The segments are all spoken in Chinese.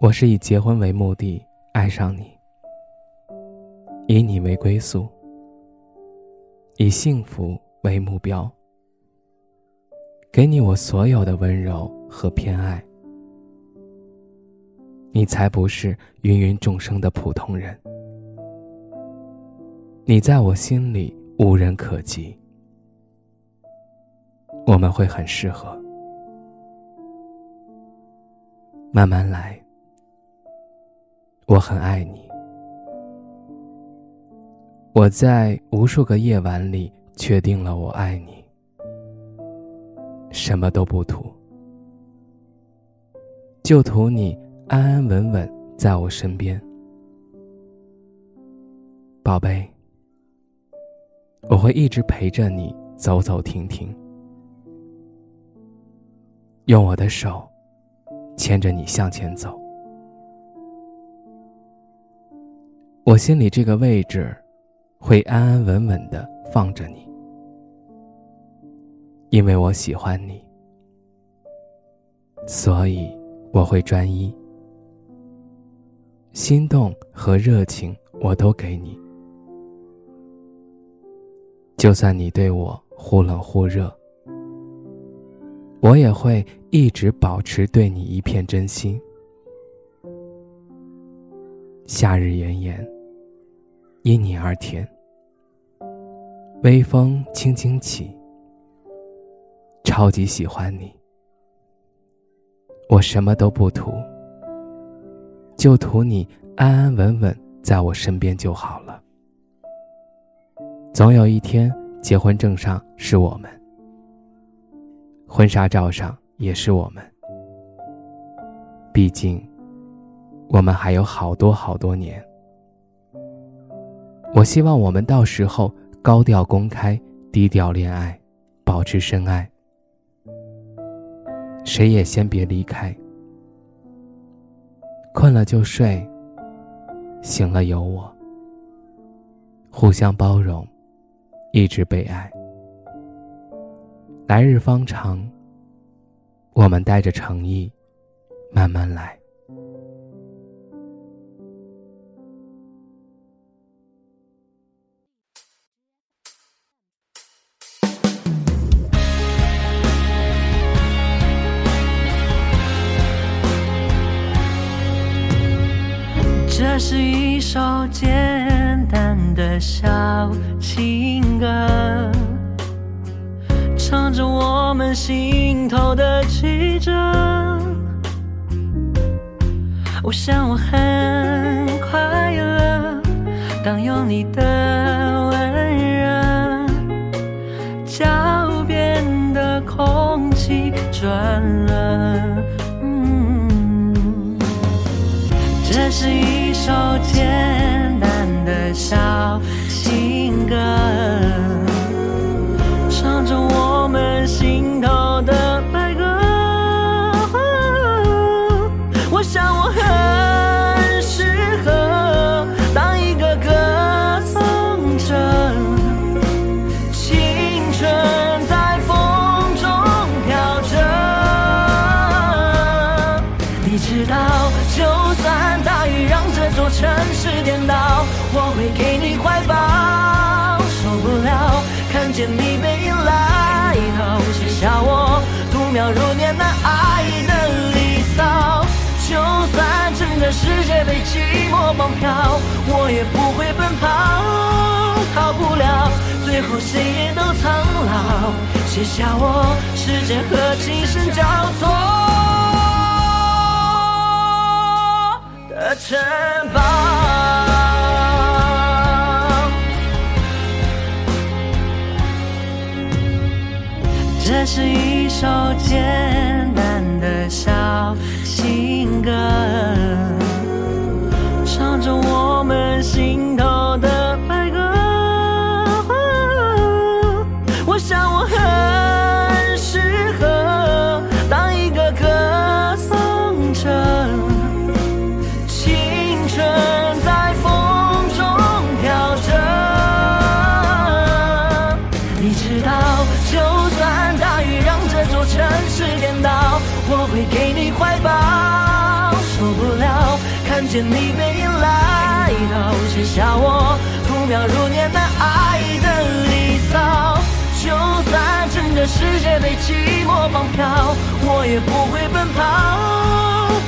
我是以结婚为目的爱上你，以你为归宿，以幸福为目标，给你我所有的温柔和偏爱。你才不是芸芸众生的普通人，你在我心里无人可及，我们会很适合，慢慢来。我很爱你，我在无数个夜晚里确定了我爱你，什么都不图，就图你安安稳稳在我身边，宝贝，我会一直陪着你走走停停，用我的手牵着你向前走。我心里这个位置，会安安稳稳的放着你，因为我喜欢你，所以我会专一，心动和热情我都给你，就算你对我忽冷忽热，我也会一直保持对你一片真心。夏日炎炎。因你而甜，微风轻轻起，超级喜欢你。我什么都不图，就图你安安稳稳在我身边就好了。总有一天，结婚证上是我们，婚纱照上也是我们。毕竟，我们还有好多好多年。我希望我们到时候高调公开，低调恋爱，保持深爱。谁也先别离开。困了就睡，醒了有我。互相包容，一直被爱。来日方长，我们带着诚意，慢慢来。这是一首简单的小情歌，唱着我们心头的曲折。我想我很快乐，当有你的温热，脚边的空气转了。是一。首简单的小情歌，就算大雨让这。座城市颠倒，我会给你怀抱。受不了看见你背影来到，写下我度秒如年难挨的离骚。就算整个世界被寂寞绑票，我也不会奔跑。逃不了，最后谁也都苍老。写下我时间和琴声交错。城堡。这是一首简单。的小情歌，唱着我们会给你怀抱。受不了看见你背影来到，写下我度秒如年的爱的离骚。就算整个世界被寂寞绑票，我也不会奔跑，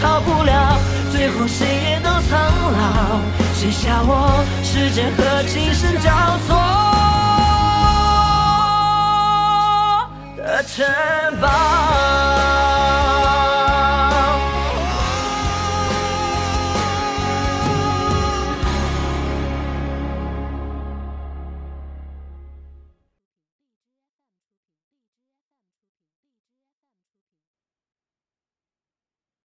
逃不了，最后谁也都苍老。写下我时间和琴声交错的城堡。